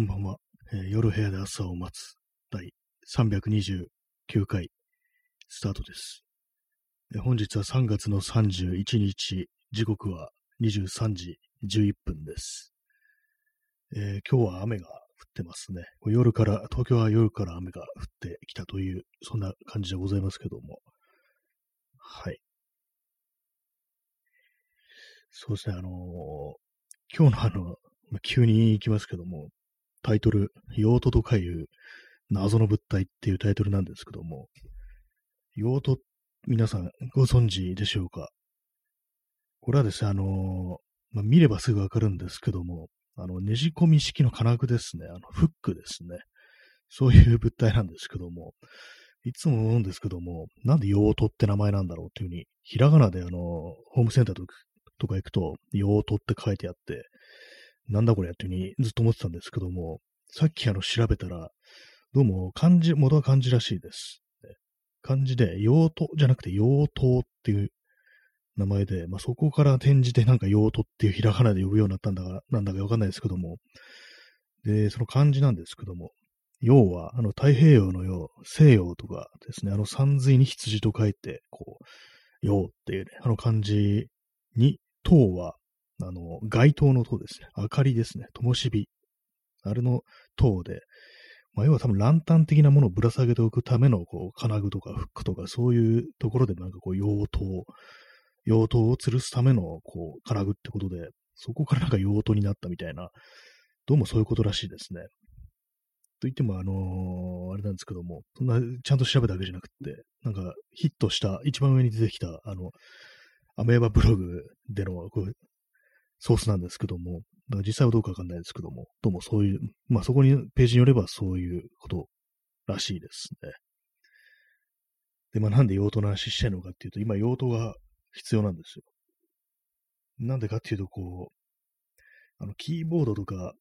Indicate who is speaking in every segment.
Speaker 1: こんばんは、えー夜部屋で朝を待つ第329回スタートです。えー本日は3月の31日、時刻は23時11分です。えー今日は雨が降ってますね。夜から、東京は夜から雨が降ってきたという、そんな感じでございますけども。はい。そうですね、あのー今日のあの、まあ急に行きますけども、タイトル、用途とかいう謎の物体っていうタイトルなんですけども、用途、皆さんご存知でしょうか？これはですね、あのーまあ、見ればすぐわかるんですけども、あの、ねじ込み式の金具ですね、あの、フックですね。そういう物体なんですけども、いつも思うんですけども、なんで用途って名前なんだろうっていうふうに、ひらがなであの、ホームセンターととか行くと、用途って書いてあって、なんだこれっていうふうにずっと思ってたんですけども、さっきあの調べたら、どうも漢字、元は漢字らしいです。漢字で、用途じゃなくて用途っていう名前で、まあ、そこから転じてなんか用途っていうひらがなで呼ぶようになったんだか、なんだかわかんないですけども、で、その漢字なんですけども、要は、あの、太平洋の洋、西洋とかですね、あの、山水に羊と書いて、こう、洋っていうね、あの漢字に、灯は、あの、街灯の灯ですね。明かりですね。灯火。あれの灯で、まあ、要は多分ランタン的なものをぶら下げておくための、こう、金具とかフックとか、そういうところでなんかこう、用途、用途を吊るすための、こう、金具ってことで、そこからなんか用途になったみたいな、どうもそういうことらしいですね。と言っても、あのーあれなんですけども、そんな、ちゃんと調べたわけじゃなくて、なんか、ヒットした、一番上に出てきた、あの、アメーバブログでのこうソースなんですけども、だから実際はどうかわかんないですけども、どうもそういう、まあそこに、ページによればそういうことらしいですね。で、まあなんで用途の話してるのかっていうと、今用途が必要なんですよ。なんでかっていうと、こう、あの、キーボードとか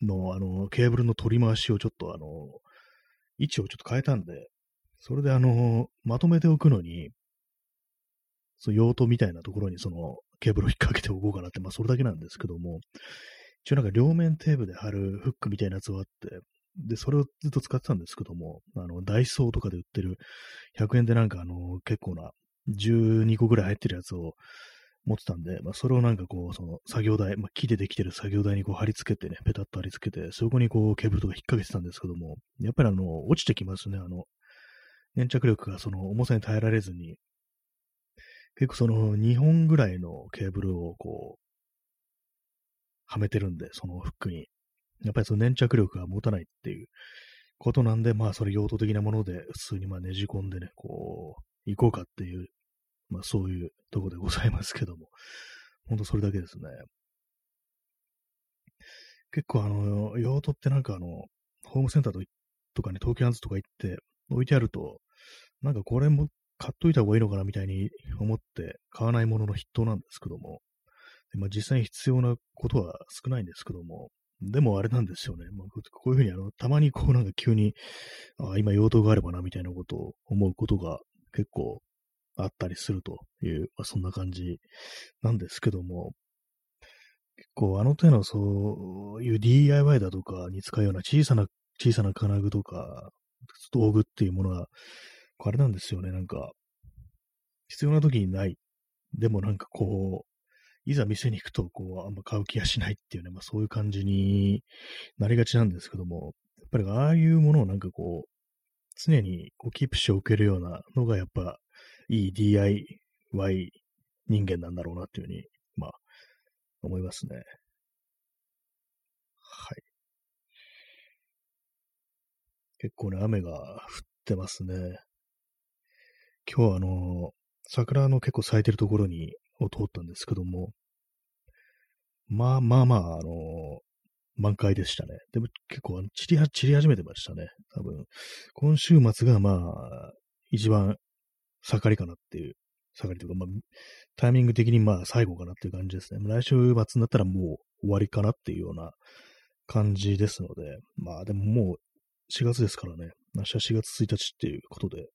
Speaker 1: の、あの、ケーブルの取り回しをちょっと、あの、位置をちょっと変えたんで、それであの、まとめておくのに、その用途みたいなところにそのケーブルを引っ掛けておこうかなって、まあそれだけなんですけども、一応なんか両面テープで貼るフックみたいなやつがあって、で、それをずっと使ってたんですけども、あの、ダイソーとかで売ってる100円でなんかあの、結構な12個ぐらい入ってるやつを持ってたんで、まあそれをなんかこう、その作業台、まあ木でできてる作業台にこう貼り付けてね、ペタッと貼り付けて、そこにこうケーブルとか引っ掛けてたんですけども、やっぱりあの、落ちてきますね、あの、粘着力がその重さに耐えられずに、結構その2本ぐらいのケーブルをこう、はめてるんで、そのフックに。やっぱりその粘着力が持たないっていうことなんで、まあそれ用途的なもので普通にまあねじ込んでね、こう、行こうかっていう、まあそういうとこでございますけども。ほんとそれだけですね。結構あの、用途ってなんかあの、ホームセンターとかに東京ハンズとか行って置いてあると、なんかこれも買っといた方がいいのかなみたいに思って買わないものの筆頭なんですけども、まあ、実際に必要なことは少ないんですけども、でもあれなんですよね。まあ、こういうふうにあの、たまにこうなんか急に、あ今用途があればなみたいなことを思うことが結構あったりするという、まあ、そんな感じなんですけども、結構あの手のそういう DIY だとかに使うような小さな、小さな金具とか道具っていうものは、あれなんですよね、なんか、必要な時にない。でもなんかこう、いざ店に行くと、こう、あんま買う気がしないっていうね、まあそういう感じになりがちなんですけども、やっぱりああいうものをなんかこう、常にこうキープしておけるようなのがやっぱいい DIY 人間なんだろうなっていうふうに、まあ、思いますね。はい。結構ね、雨が降ってますね。今日はあの、桜の結構咲いてるところに、を通ったんですけども、まあまあまあ、あの、満開でしたね。でも結構散りは、散り始めてましたね。多分、今週末がまあ、一番盛りかなっていう、盛りというか、まあ、タイミング的にまあ最後かなっていう感じですね。来週末になったらもう終わりかなっていうような感じですので、まあでももう4月ですからね。明日4月1日っていうことで、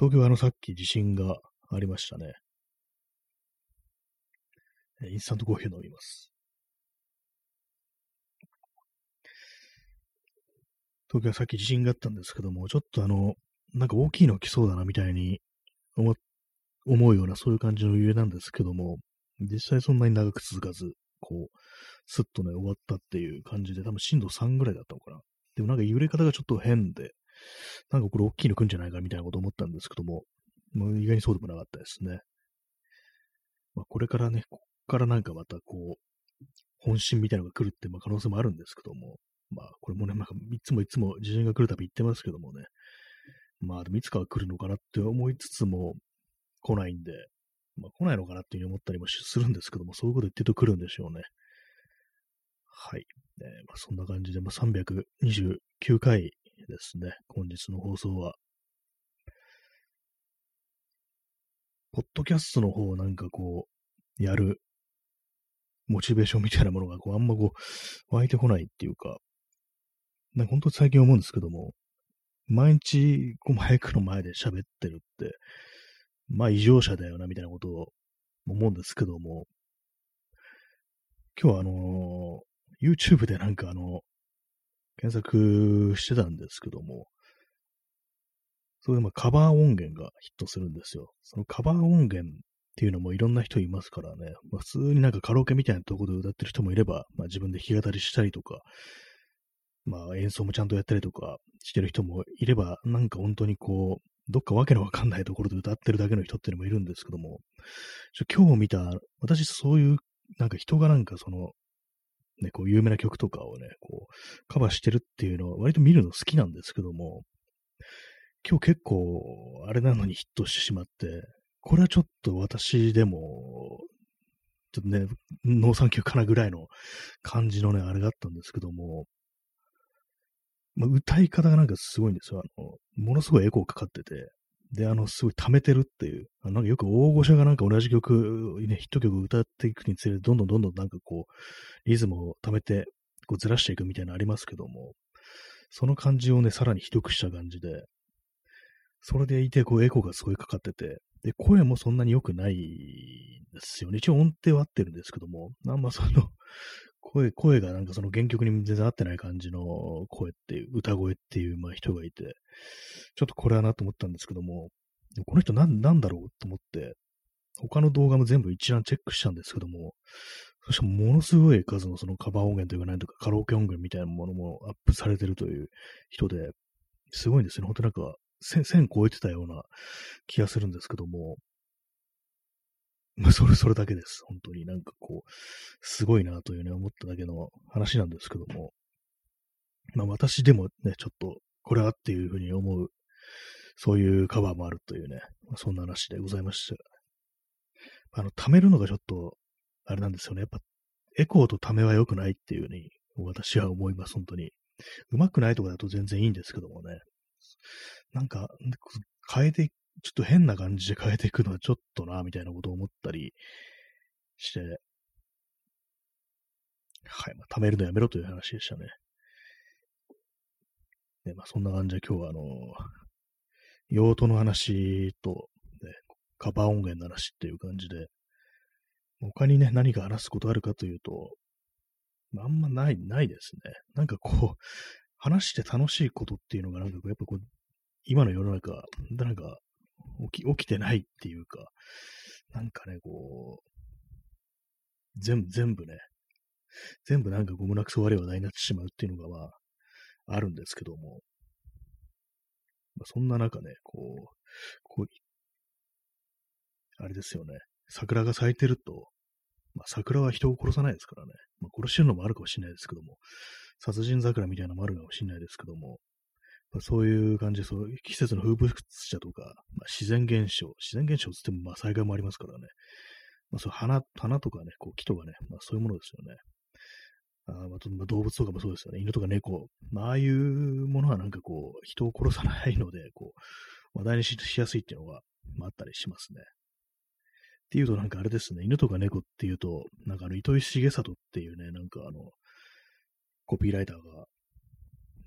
Speaker 1: 東京はあのさっき地震がありましたね。インスタントコーヒー飲みます。東京はさっき地震があったんですけども、ちょっとあの、なんか大きいの来そうだなみたいに思思うようなそういう感じの揺れなんですけども、実際そんなに長く続かず、こう、すっとね、終わったっていう感じで、多分震度3ぐらいだったのかな。でもなんか揺れ方がちょっと変で、なんかこれ大きいの来んじゃないかみたいなこと思ったんですけども、もう意外にそうでもなかったですね。まあ、これからね、ここからなんかまたこう、本心みたいなのが来るってまあ可能性もあるんですけども、まあこれもね、なんかいつもいつも地震が来るたび言ってますけどもね、まあでもいつかは来るのかなって思いつつも来ないんで、まあ来ないのかなっていうふうに思ったりもするんですけども、そういうこと言ってると来るんでしょうね。はい。えー、まあ、そんな感じで、まあ、329回ですね、本日の放送は。ポッドキャストの方をなんかこう、やる、モチベーションみたいなものがこう、あんまこう、湧いてこないっていうか、なんか本当最近思うんですけども、毎日、こう、マイクの前で喋ってるって、まあ異常者だよな、みたいなことを思うんですけども、今日はあのー、YouTube でなんかあの、検索してたんですけども、それでまあカバー音源がヒットするんですよ。そのカバー音源っていうのもいろんな人いますからね、まあ、普通になんかカラオケみたいなところで歌ってる人もいれば、まあ、自分で弾き語りしたりとか、まあ演奏もちゃんとやったりとかしてる人もいれば、なんか本当にこう、どっかわけのわかんないところで歌ってるだけの人っていうのもいるんですけども、今日見た、私そういう、なんか人がなんかその、ね、こう有名な曲とかをね、こう、カバーしてるっていうのは割と見るの好きなんですけども、今日結構、あれなのにヒットしてしまって、これはちょっと私でも、ちょっとね、農産休かなぐらいの感じのね、あれがあったんですけども、まあ、歌い方がなんかすごいんですよ。あの、ものすごいエコーかかってて、で、あの、すごい溜めてるっていう、あなんかよく大御所がなんか同じ曲、ね、ヒット曲歌っていくにつれて、どんどんどんどんなんかこう、リズムを溜めて、こうずらしていくみたいなのありますけども、その感じをね、さらにひどくした感じで、それでいて、こう、エコーがすごいかかってて、で、声もそんなに良くないんですよね。一応音程は合ってるんですけども、あんまその、声、声がなんかその原曲に全然合ってない感じの声っていう、歌声っていう、まあ人がいて、ちょっとこれはなと思ったんですけども、この人なんなんだろうと思って、他の動画も全部一覧チェックしたんですけども、そしてものすごい数のそのカバー音源というか、なんとかカラオケ音源みたいなものもアップされてるという人で、すごいんですよね。本当なんか、1000超えてたような気がするんですけども、まあ、それ、それだけです。本当になんかこう、すごいなというね、思っただけの話なんですけども、まあ私でもね、ちょっと、これはっていうふうに思う、そういうカバーもあるというね、まあ、そんな話でございました。あの、貯めるのがちょっと、あれなんですよね。やっぱ、エコーとためは良くないっていうふうに、私は思います、本当に。うまくないとかだと全然いいんですけどもね。なんか、変えて、ちょっと変な感じで変えていくのはちょっとな、みたいなことを思ったりして、はい、まあ、貯めるのやめろという話でしたね。ね、まあ、そんな感じで今日はあの、用途の話と、ね、カバー音源の話っていう感じで、他にね、何か話すことあるかというと、あんまない、ないですね。なんかこう、話して楽しいことっていうのがなんかやっぱこう、今の世の中、なんか起き、起きてないっていうか、なんかね、こう、全部、全部ね、全部なんかご胸くそ悪い話題になってしまうっていうのがまあ、あるんですけども、まあ、そんな中ね、こう、こう、あれですよね、桜が咲いてると、まあ、桜は人を殺さないですからね、まあ、殺してるのもあるかもしれないですけども、殺人桜みたいなのもあるかもしれないですけども、そういう感じで、そう季節の風物詩だとか、まあ、自然現象、自然現象つってもまあ災害もありますからね、まあ、そう花、花とかね、こう木とかね、まあ、そういうものですよね。あまあ、動物とかもそうですよね。犬とか猫。まあ、ああいうものはなんかこう、人を殺さないので、こう、話題にしやすいっていうのが、まあ、あったりしますね。っていうとなんかあれですね、犬とか猫っていうと、なんかあの、糸井重里っていうね、なんかあの、コピーライターが、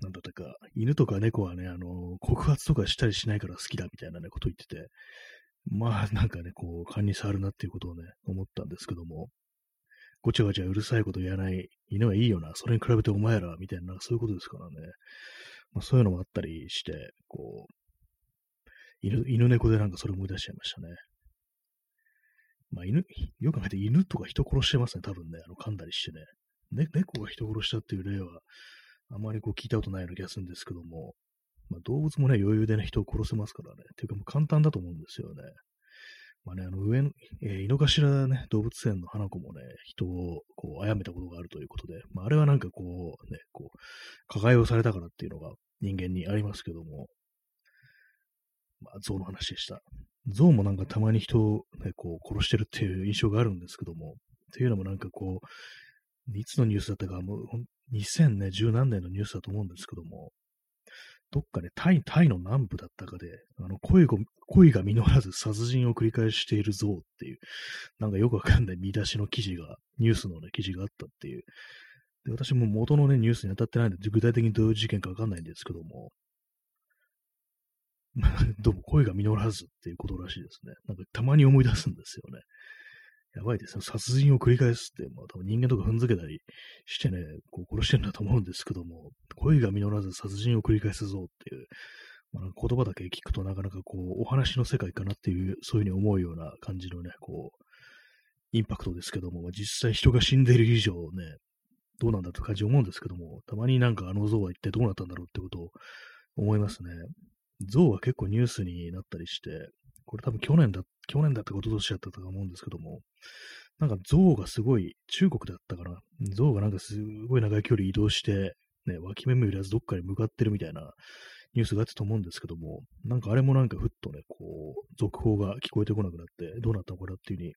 Speaker 1: なんだったか、犬とか猫はね、あの、告発とかしたりしないから好きだみたいなね、こと言ってて、まあ、なんかね、こう、勘に触るなっていうことをね、思ったんですけども、ごちゃごちゃうるさいこと言わない犬はいいよな、それに比べてお前ら、みたいな、そういうことですからね。まあ、そういうのもあったりして、こう、犬、犬猫でなんかそれ思い出しちゃいましたね。まあ犬、よく考えて犬とか人殺してますね、多分ね、あの噛んだりしてね。ね、猫が人殺したっていう例は、あまりこう聞いたことないような気がするんですけども、まあ、動物もね、余裕でね、人を殺せますからね。っていうかもう簡単だと思うんですよね。まあね、あの上の、えー、井の頭ね、動物園の花子もね、人をこう、殺めたことがあるということで、まあ、あれはなんかこう、ね、こう、加害をされたからっていうのが人間にありますけども、まあ、象の話でした。象もなんかたまに人をね、こう、殺してるっていう印象があるんですけども、っていうのもなんかこう、いつのニュースだったか、もう、2010何年のニュースだと思うんですけども、どっかでタイ、タイの南部だったかで、あの恋が、恋が実らず殺人を繰り返している像っていう、なんかよくわかんない見出しの記事が、ニュースのね、記事があったっていう。で私も元のね、ニュースに当たってないんで、具体的にどういう事件かわかんないんですけども、どうも恋が実らずっていうことらしいですね。なんかたまに思い出すんですよね。やばいですね。殺人を繰り返すって、まあ多分人間とか踏んづけたりしてね、こう殺してるんだと思うんですけども、恋が実らず殺人を繰り返すぞっていう、まあ、言葉だけ聞くとなかなかこう、お話の世界かなっていう、そういうふうに思うような感じのね、こう、インパクトですけども、実際人が死んでいる以上ね、どうなんだって感じ思うんですけども、たまになんかあの像は一体どうなったんだろうってことを思いますね。像は結構ニュースになったりして、これ多分去年だ、去年だったこととしちゃったと思うんですけども、なんか象がすごい、中国だったかな。象がなんかすごい長い距離移動して、ね、脇目も揺らずどっかに向かってるみたいなニュースがあったと思うんですけども、なんかあれもなんかふっとね、こう、続報が聞こえてこなくなって、どうなったのかなっていうふうに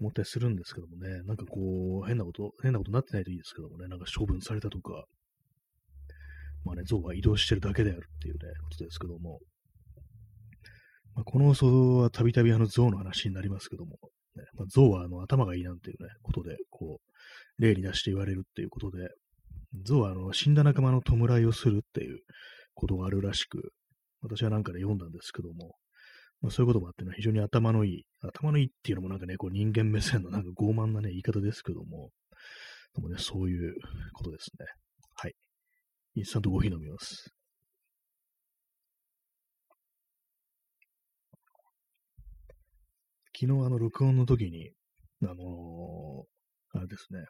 Speaker 1: 思ったりするんですけどもね、なんかこう、変なこと、変なことになってないといいですけどもね、なんか処分されたとか、まあね、象が移動してるだけであるっていうね、ことですけども、まあ、この放送はたびたびあの象の話になりますけども、ねまあ、象はあの頭がいいなんていうね、ことで、こう、例に出して言われるっていうことで、象はあの死んだ仲間の弔いをするっていうことがあるらしく、私はなんかで読んだんですけども、まあ、そういうこともあってね、非常に頭のいい、頭のいいっていうのもなんかね、こう人間目線のなんか傲慢なね、言い方ですけども、でもね、そういうことですね。はい。インスタントコーヒー飲みます。昨日あの録音の時に、あのー、あれですね、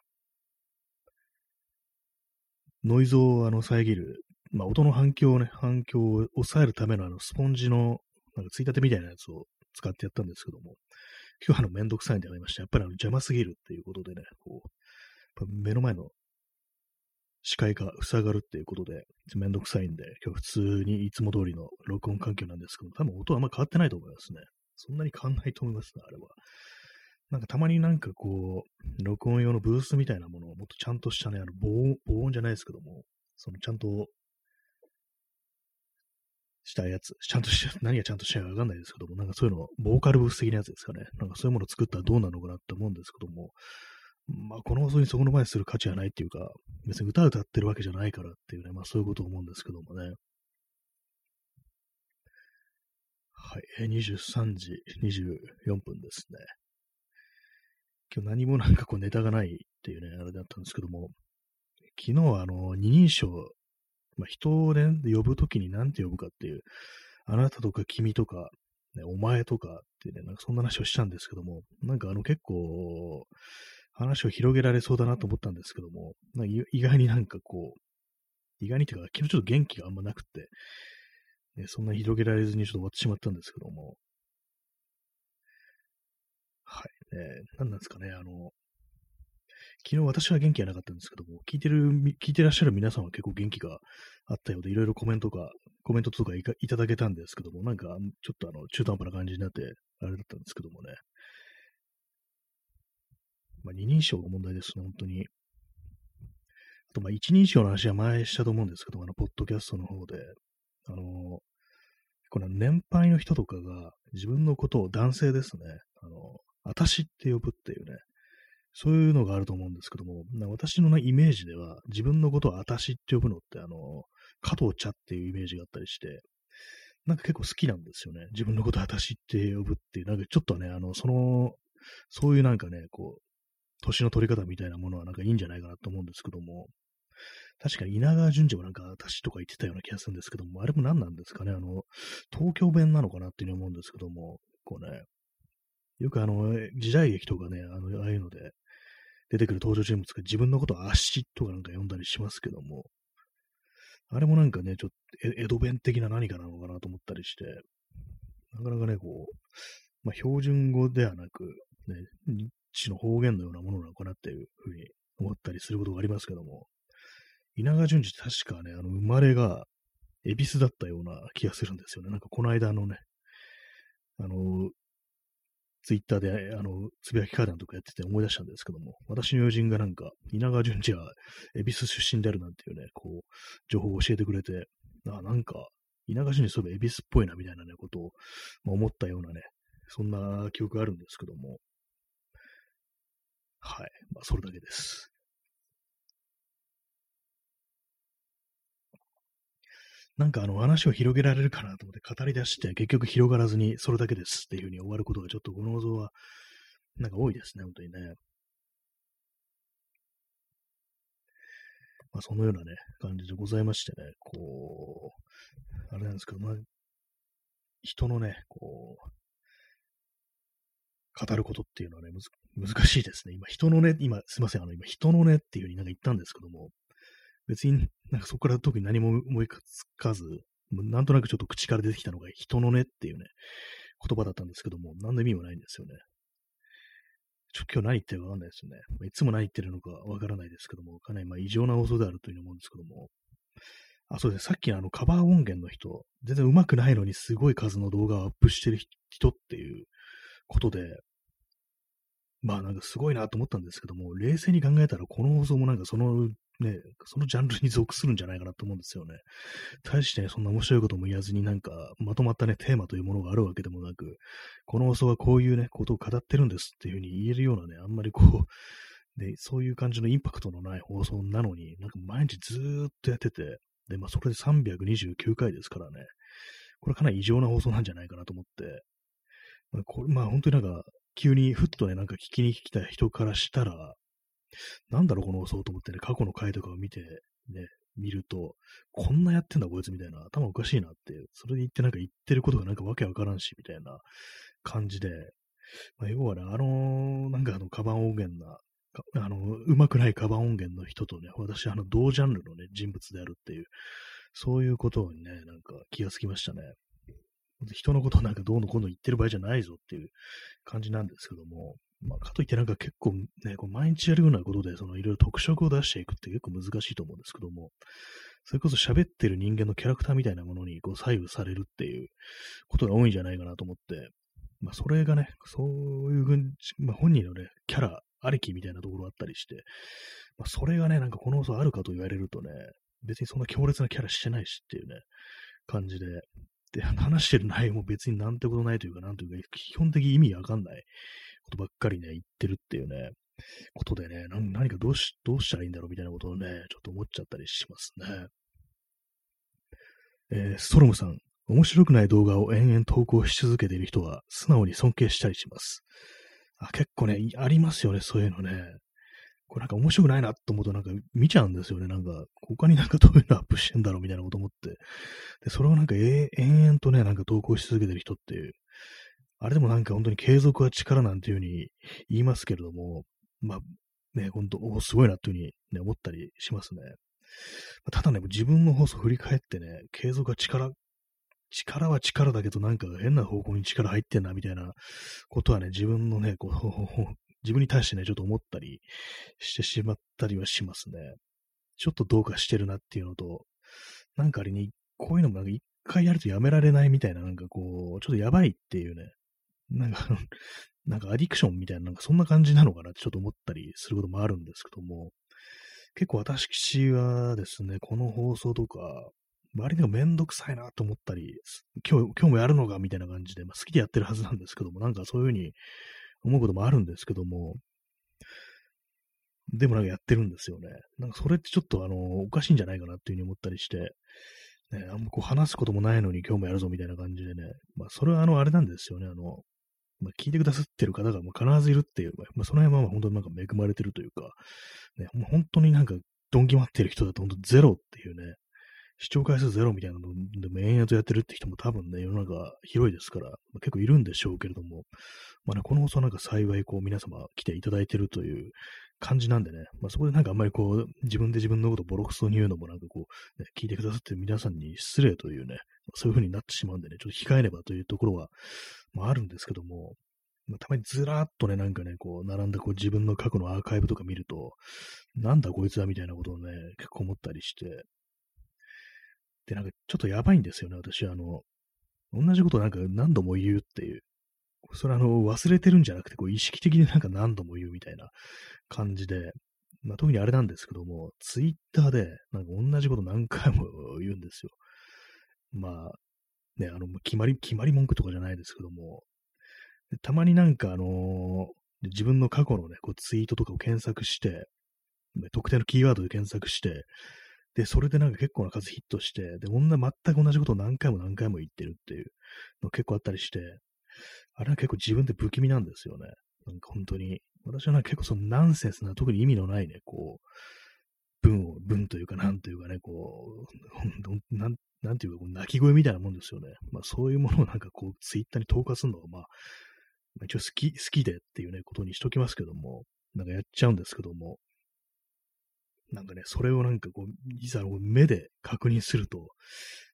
Speaker 1: ノイズをあの遮る、まあ、音の反響をね、反響を抑えるためのあのスポンジの、なんかついたてみたいなやつを使ってやったんですけども、今日あのめんどくさいんでありまして、やっぱりあの邪魔すぎるっていうことでね、こう、目の前の視界が塞がるっていうことで、めんどくさいんで、今日普通にいつも通りの録音環境なんですけども、多分音はあんま変わってないと思いますね。そんなに変わんないと思いますね、あれは。なんかたまになんかこう、録音用のブースみたいなものをもっとちゃんとしたね、あの防音、防音じゃないですけども、そのちゃんとしたやつ、ちゃんとし 何がちゃんとしたかわかんないですけども、なんかそういうの、ボーカルブース的なやつですかね。なんかそういうものを作ったらどうなのかなって思うんですけども、まあこの放送にそこの前にする価値はないっていうか、別に歌歌ってるわけじゃないからっていうね、まあそういうことを思うんですけどもね。はい、23時24分ですね。今日何もなんかこうネタがないっていうね、あれだったんですけども、昨日はあの、二人称、まあ、人をね、呼ぶときに何て呼ぶかっていう、あなたとか君とか、ね、お前とかってね、なんかそんな話をしたんですけども、なんかあの結構、話を広げられそうだなと思ったんですけども、なんか意外になんかこう、意外にっていうか、昨日ちょっと元気があんまなくて、ね、そんな広げられずにちょっと終わってしまったんですけども、はい。えー、何なんですかね、あの、昨日私は元気がなかったんですけども、聞いてる、聞いてらっしゃる皆さんは結構元気があったようで、いろいろコメントか、コメントとかいいただけたんですけども、なんか、ちょっとあの、中途半端な感じになって、あれだったんですけどもね。まあ、二人称が問題ですね、本当に。あと、まあ、一人称の話は前したと思うんですけども、あの、ポッドキャストの方で、あの、この年配の人とかが自分のことを男性ですね、あの、私って呼ぶっていうね、そういうのがあると思うんですけども、私の、ね、イメージでは、自分のことを私って呼ぶのって、あの、加藤茶っていうイメージがあったりして、なんか結構好きなんですよね。自分のことを私って呼ぶっていう、なんかちょっとね、あの、その、そういうなんかね、こう、年の取り方みたいなものはなんかいいんじゃないかなと思うんですけども、確かに稲川淳二もなんか、私とか言ってたような気がするんですけども、あれも何なんですかね、あの、東京弁なのかなっていうふうに思うんですけども、こうね、よくあの、時代劇とかね、あの、ああいうので、出てくる登場人物が自分のことを足とかなんか読んだりしますけども、あれもなんかね、ちょっと江戸弁的な何かなのかなと思ったりして、なかなかね、こう、まあ、標準語ではなく、ね、日地の方言のようなものなのかなっていうふうに思ったりすることがありますけども、稲川淳二確かね、あの、生まれが、恵比寿だったような気がするんですよね。なんかこの間のね、あの、ツイッターで、あの、つぶやき会談とかやってて思い出したんですけども、私の友人がなんか、稲川淳二は恵比寿出身であるなんていうね、こう、情報を教えてくれて、あ、なんか、稲川淳二そういえば恵比寿っぽいなみたいなね、ことを、ま、思ったようなね、そんな記憶があるんですけども、はい。まあ、それだけです。なんかあの話を広げられるかなと思って語り出して、結局広がらずにそれだけですっていう風に終わることがちょっとこの放送は、なんか多いですね、本当にね。まあそのようなね、感じでございましてね、こう、あれなんですけど、まあ、人のね、こう、語ることっていうのはね、難しいですね。今、人のね、今、すいません、あの、今、人のねっていう風になんか言ったんですけども、別になんかそこから特に何も思いつかず、なんとなくちょっと口から出てきたのが人のねっていうね、言葉だったんですけども、何の意味もないんですよね。ちょ今日何言ってるかわかんないですよね。まあ、いつも何言ってるのかわからないですけども、かなりまあ異常な放送であるというふうに思うんですけども、あ、そうですね。さっきのあのカバー音源の人、全然上手くないのにすごい数の動画をアップしてる人っていうことで、まあなんかすごいなと思ったんですけども、冷静に考えたらこの放送もなんかそのね、そのジャンルに属するんじゃないかなと思うんですよね。大してね、そんな面白いことも言わずになんか、まとまったね、テーマというものがあるわけでもなく、この放送はこういうね、ことを語ってるんですっていうふうに言えるようなね、あんまりこう、ね、そういう感じのインパクトのない放送なのに、なんか毎日ずーっとやってて、で、まあそれで329回ですからね、これかなり異常な放送なんじゃないかなと思って、まあ、これ、まあ本当になんか、急にふっとね、なんか聞きに来た人からしたら、なんだろう、このそうと思ってね、過去の回とかを見て、ね、見ると、こんなやってんだ、こいつみたいな、頭おかしいなって、それで言ってなんか言ってることがなんかわけわからんし、みたいな感じで、まあ、要はね、あのー、なんかあの、カバン音源な、あの、うまくないカバン音源の人とね、私、あの、同ジャンルのね、人物であるっていう、そういうことにね、なんか気がつきましたね。人のことなんかどうのこうの言ってる場合じゃないぞっていう感じなんですけども、まあ、かといってなんか結構ね、こう毎日やるようなことで、そのいろいろ特色を出していくって結構難しいと思うんですけども、それこそ喋ってる人間のキャラクターみたいなものにこう左右されるっていうことが多いんじゃないかなと思って、まあ、それがね、そういう、まあ、本人のね、キャラありきみたいなところあったりして、まあ、それがね、なんかこの嘘あるかと言われるとね、別にそんな強烈なキャラしてないしっていうね、感じで、で、話してる内容も別になんてことないというか、なんというか、基本的意味わかんないことばっかりね、言ってるっていうね、ことでね、何かどうし、どうしたらいいんだろうみたいなことをね、ちょっと思っちゃったりしますね。えー、ストロムさん、面白くない動画を延々投稿し続けている人は、素直に尊敬したりします。あ結構ね、ありますよね、そういうのね。これなんか面白くないなと思うとなんか見ちゃうんですよね。なんか、他になんかどういうのアップしてんだろうみたいなこと思って。で、それをなんか延々とね、なんか投稿し続けてる人っていう、あれでもなんか本当に継続は力なんていうふうに言いますけれども、まあ、ね、本当、おすごいなっていうふうに、ね、思ったりしますね。ただね、自分の放送振り返ってね、継続は力、力は力だけどなんか変な方向に力入ってんなみたいなことはね、自分のね、こう、自分に対してね、ちょっと思ったりしてしまったりはしますね。ちょっとどうかしてるなっていうのと、なんかあれに、こういうのもなんか一回やるとやめられないみたいな、なんかこう、ちょっとやばいっていうね、なんか なんかアディクションみたいな、なんかそんな感じなのかなってちょっと思ったりすることもあるんですけども、結構私はですね、この放送とか、周りでもめんどくさいなと思ったり、今日、今日もやるのかみたいな感じで、まあ、好きでやってるはずなんですけども、なんかそういうふうに思うこともあるんですけども、でもなんかやってるんですよね。なんかそれってちょっとあの、おかしいんじゃないかなっていうふうに思ったりして、ね、あんまこう話すこともないのに今日もやるぞみたいな感じでね、まあそれはあの、あれなんですよね、あの、まあ、聞いてくださってる方がまあ必ずいるっていう、まあ、その辺は本当になんか恵まれてるというか、ね、本当になんかドンキ待ってる人だと本当ゼロっていうね、視聴回数ゼロみたいなのでも延々とやってるって人も多分ね、世の中広いですから、まあ、結構いるんでしょうけれども、まあね、この放送なんか幸いこう皆様来ていただいてるという感じなんでね、まあそこでなんかあんまりこう、自分で自分のことボロクソに言うのもなんかこう、ね、聞いてくださってる皆さんに失礼というね、そういう風になってしまうんでね、ちょっと控えねばというところは、まあるんですけども、まあ、たまにずらーっとね、なんかね、こう、並んだこう自分の過去のアーカイブとか見ると、なんだこいつはみたいなことをね、結構思ったりして、で、なんかちょっとやばいんですよね、私、あの、同じことなんか何度も言うっていう。それあの、忘れてるんじゃなくて、こう、意識的になんか何度も言うみたいな感じで、まあ、特にあれなんですけども、ツイッターで、なんか同じこと何回も言うんですよ。まあ、ね、あの、決まり、決まり文句とかじゃないですけども、たまになんかあのー、自分の過去のね、こうツイートとかを検索して、特定のキーワードで検索して、で、それでなんか結構な数ヒットして、で、女全く同じことを何回も何回も言ってるっていうの結構あったりして、あれは結構自分で不気味なんですよね。なんか本当に。私はなんか結構そのナンセンスな、特に意味のないね、こう、文を、文というか、なんというかね、こう、なん、なんていうか、泣き声みたいなもんですよね。まあそういうものをなんかこう、ツイッターに投下するのが、まあ、まあ、一応好き、好きでっていうね、ことにしときますけども、なんかやっちゃうんですけども、なんかね、それをなんかこう、いざ目で確認すると、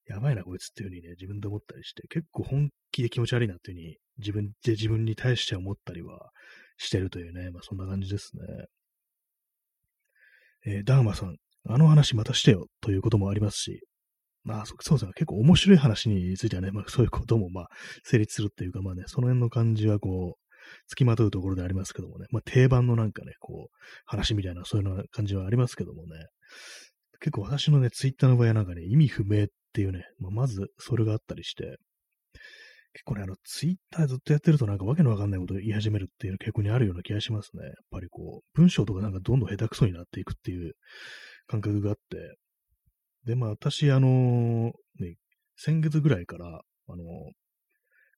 Speaker 1: やばいな、こいつっていう風にね、自分で思ったりして、結構本気で気持ち悪いなっていう風に、自分で自分に対して思ったりはしてるというね、まあそんな感じですね。えー、ダーマさん、あの話またしてよということもありますし、まあそうですね、結構面白い話についてはね、まあそういうこともまあ成立するっていうか、まあね、その辺の感じはこう、付きまとうところでありますけどもね、まあ定番のなんかね、こう、話みたいな、そういうような感じはありますけどもね、結構私のね、ツイッターの場合はなんかね、意味不明っていうね、まあ、まずそれがあったりして、結構ね、あの、ツイッターずっとやってるとなんかわけのわかんないことを言い始めるっていうの結構にあるような気がしますね。やっぱりこう、文章とかなんかどんどん下手くそになっていくっていう感覚があって、で、まあ私、あのー、ね、先月ぐらいから、あの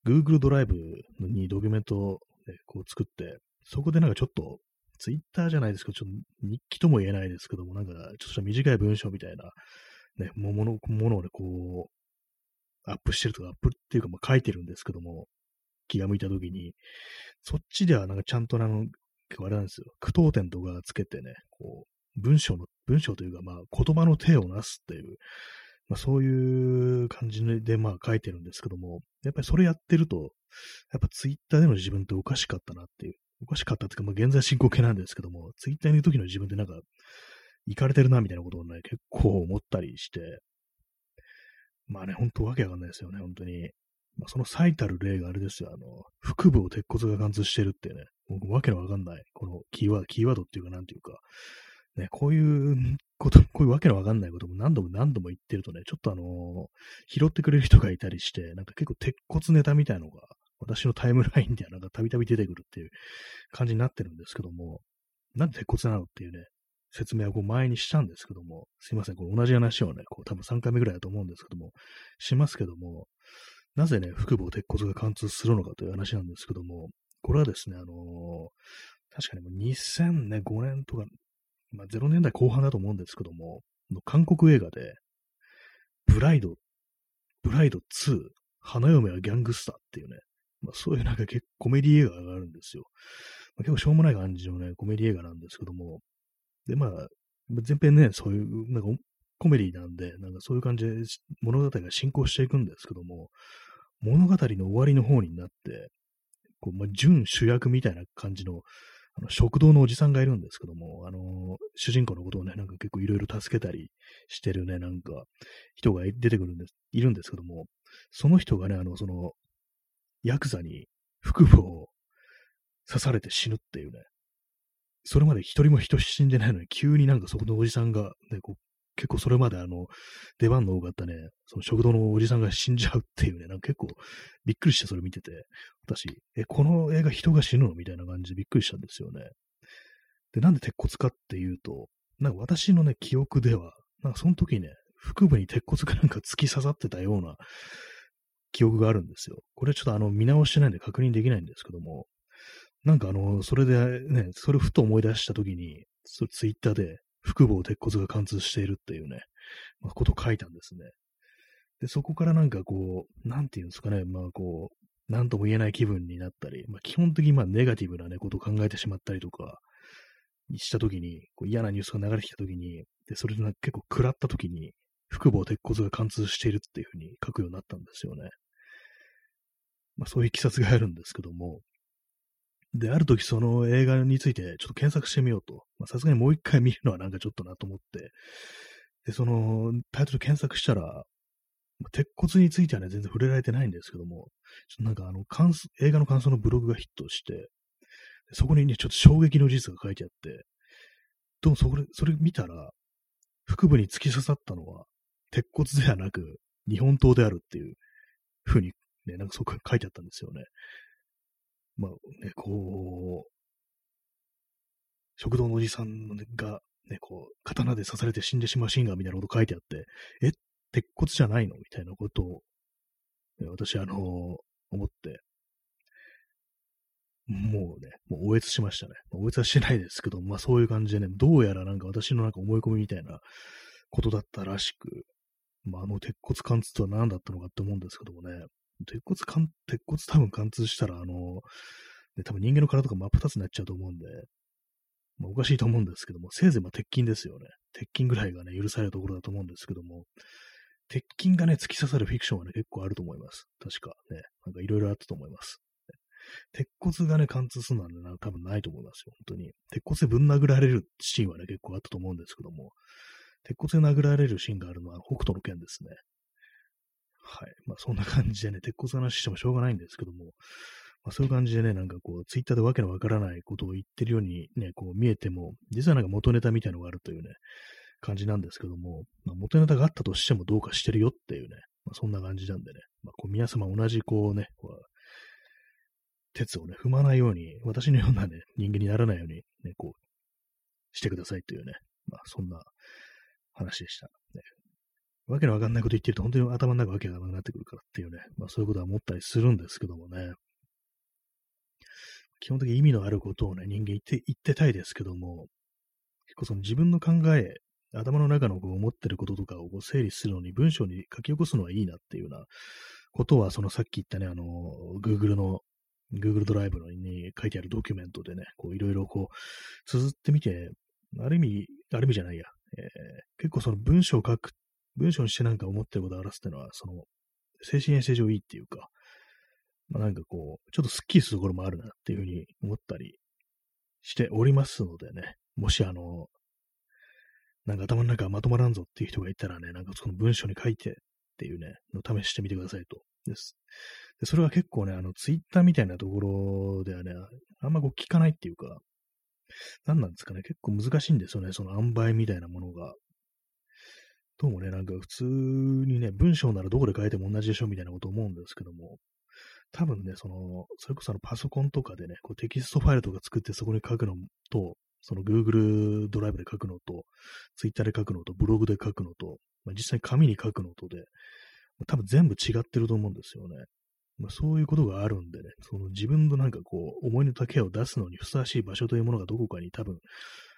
Speaker 1: ー、Google ドライブにドキュメントを、ね、こう作って、そこでなんかちょっと、ツイッターじゃないですけど、ちょっと日記とも言えないですけども、なんかちょっと短い文章みたいな、ね、もの、ものをね、こう、アップしてるとか、アップっていうか、まあ書いてるんですけども、気が向いたときに、そっちではなんかちゃんとあの、あれなんですよ、句読点とかつけてね、こう、文章の、文章というか、まあ、言葉の手をなすっていう、まあ、そういう感じで、まあ、書いてるんですけども、やっぱりそれやってると、やっぱツイッターでの自分っておかしかったなっていう、おかしかったっていうか、まあ、現在進行形なんですけども、ツイッターにいる時の自分ってなんか、行かれてるな、みたいなことをね、結構思ったりして、まあね、ほんとわけわかんないですよね、本当に。まあ、その最たる例があれですよ、あの、腹部を鉄骨が貫通してるってね、僕わけのわかんない、このキーワード、キーワードっていうかなんていうか、ね、こういうこと、こういうわけのわかんないことも何度も何度も言ってるとね、ちょっとあのー、拾ってくれる人がいたりして、なんか結構鉄骨ネタみたいのが、私のタイムラインではなんかたびたび出てくるっていう感じになってるんですけども、なんで鉄骨なのっていうね、説明をこう前にしたんですけども、すいません、これ同じ話をね、こう多分3回目ぐらいだと思うんですけども、しますけども、なぜね、腹部を鉄骨が貫通するのかという話なんですけども、これはですね、あのー、確かにもう2005年とか、まあ、0年代後半だと思うんですけども、韓国映画で、ブライド、ブライド2、花嫁はギャングスターっていうね、まあ、そういうなんか結構コメディ映画があるんですよ。まあ、結構しょうもない感じのね、コメディ映画なんですけども、で、まあ、前編ね、そういう、なんかコメディなんで、なんかそういう感じで物語が進行していくんですけども、物語の終わりの方になって、こう、まあ、準主役みたいな感じの、あの食堂のおじさんがいるんですけども、あの、主人公のことをね、なんか結構いろいろ助けたりしてるね、なんか、人が出てくるんです、いるんですけども、その人がね、あの、その、ヤクザに腹部を刺されて死ぬっていうね、それまで一人も人死んでないのに、急になんかそこのおじさんが、ね、こう結構それまであの、出番の多かったね、その食堂のおじさんが死んじゃうっていうね、なんか結構びっくりしてそれ見てて、私、え、この映画人が死ぬのみたいな感じでびっくりしたんですよね。で、なんで鉄骨かっていうと、なんか私のね、記憶では、なんかその時ね、腹部に鉄骨がなんか突き刺さってたような記憶があるんですよ。これちょっとあの、見直してないんで確認できないんですけども、なんかあの、それでね、それふと思い出した時に、ツイッターで、腹部を鉄骨が貫通しているっていうね、まあ、ことを書いたんですね。で、そこからなんかこう、なんていうんですかね、まあこう、なんとも言えない気分になったり、まあ基本的にまあネガティブなね、ことを考えてしまったりとか、したときに、こう嫌なニュースが流れてきたときに、で、それでなんか結構食らったときに、腹部を鉄骨が貫通しているっていうふうに書くようになったんですよね。まあそういう経緯があるんですけども、で、ある時その映画についてちょっと検索してみようと。さすがにもう一回見るのはなんかちょっとなと思って、で、そのタイトル検索したら、鉄骨についてはね、全然触れられてないんですけども、ちょっとなんかあの、感映画の感想のブログがヒットして、そこにね、ちょっと衝撃の事実が書いてあって、どうもそこで、それ見たら、腹部に突き刺さったのは、鉄骨ではなく、日本刀であるっていう風にね、なんかそこ書いてあったんですよね。まあね、こう、食堂のおじさんが、ね、こう、刀で刺されて死んでしまうシーンがみたいなこと書いてあって、え、鉄骨じゃないのみたいなことを、ね、私、あのー、思って、もうね、もう応越しましたね。応越はしてないですけど、まあそういう感じでね、どうやらなんか私のなんか思い込みみたいなことだったらしく、まああの鉄骨貫通とは何だったのかって思うんですけどもね、鉄骨貫、鉄骨多分貫通したら、あの、ね、多分人間の体とか真っ二つになっちゃうと思うんで、まあ、おかしいと思うんですけども、せいぜいまあ鉄筋ですよね。鉄筋ぐらいがね、許されるところだと思うんですけども、鉄筋がね、突き刺さるフィクションはね、結構あると思います。確かね、なんかいろいろあったと思います。鉄骨がね、貫通するのはね、多分ないと思いますよ、本当に。鉄骨でぶん殴られるシーンはね、結構あったと思うんですけども、鉄骨で殴られるシーンがあるのは北斗の剣ですね。はい。まあそんな感じでね、鉄骨話してもしょうがないんですけども、まあ、そういう感じでね、なんかこう、ツイッターでわけのわからないことを言ってるようにね、こう見えても、実はなんか元ネタみたいのがあるというね、感じなんですけども、まあ、元ネタがあったとしてもどうかしてるよっていうね、まあ、そんな感じなんでね、まあ、こう皆様同じこうね、こう鉄をね、踏まないように、私のようなね、人間にならないように、ね、こう、してくださいというね、まあそんな話でした。ね、わけのわかんないこと言ってると、本当に頭の中わけがなくなってくるからっていうね、まあそういうことは思ったりするんですけどもね。基本的に意味のあることをね、人間言って、言ってたいですけども、結構その自分の考え、頭の中のこう思ってることとかをこう整理するのに文章に書き起こすのはいいなっていうようなことは、そのさっき言ったね、あの、Google の Google ドライブに書いてあるドキュメントでね、こういろいろこう、綴ってみて、ある意味、ある意味じゃないや、えー、結構その文章を書くっ文章にしてなんか思ってることを表すっていうのは、その、精神衛生上いいっていうか、まあなんかこう、ちょっとスッキリするところもあるなっていうふうに思ったりしておりますのでね、もしあの、なんか頭の中まとまらんぞっていう人がいたらね、なんかその文章に書いてっていうね、の試してみてくださいと。です。でそれは結構ね、あの、ツイッターみたいなところではね、あんまこう聞かないっていうか、何なんですかね、結構難しいんですよね、その塩梅みたいなものが。どうもね、なんか普通にね、文章ならどこで書いても同じでしょみたいなこと思うんですけども、多分ね、その、それこそあのパソコンとかでね、こうテキストファイルとか作ってそこに書くのと、その Google ドライブで書くのと、Twitter で書くのと、ブログで書くのと、まあ、実際に紙に書くのとで、多分全部違ってると思うんですよね。まあ、そういうことがあるんでね、その自分のなんかこう、思いの丈を出すのにふさわしい場所というものがどこかに多分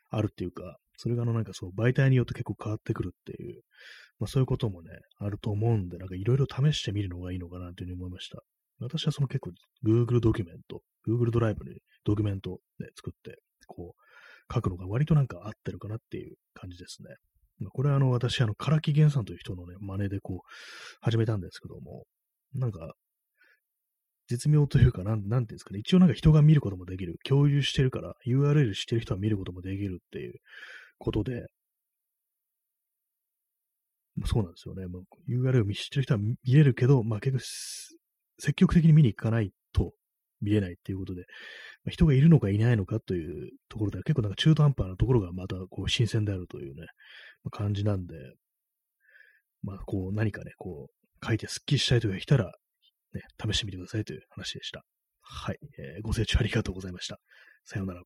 Speaker 1: あるっていうか、それがあのなんかそう媒体によって結構変わってくるっていう、まあそういうこともね、あると思うんで、なんかいろいろ試してみるのがいいのかなというふうに思いました。私はその結構 Google ドキュメント、Google ドライブにドキュメントね、作って、こう、書くのが割となんか合ってるかなっていう感じですね。まあ、これはあの、私、あの、唐木源さんという人のね、真似でこう、始めたんですけども、なんか、絶妙というか、なん、なんていうんですかね、一応なんか人が見ることもできる。共有してるから、URL してる人は見ることもできるっていうことで、そうなんですよね。もう URL を見知ってる人は見れるけど、まあ結局、積極的に見に行かないと見れないっていうことで、まあ、人がいるのかいないのかというところでは結構なんか中途半端なところがまたこう新鮮であるというね、まあ、感じなんで、まあこう何かね、こう書いてスッキリしたいという人がいたら、ね、試してみてくださいという話でした。はい、えー、ご清聴ありがとうございました。さようなら。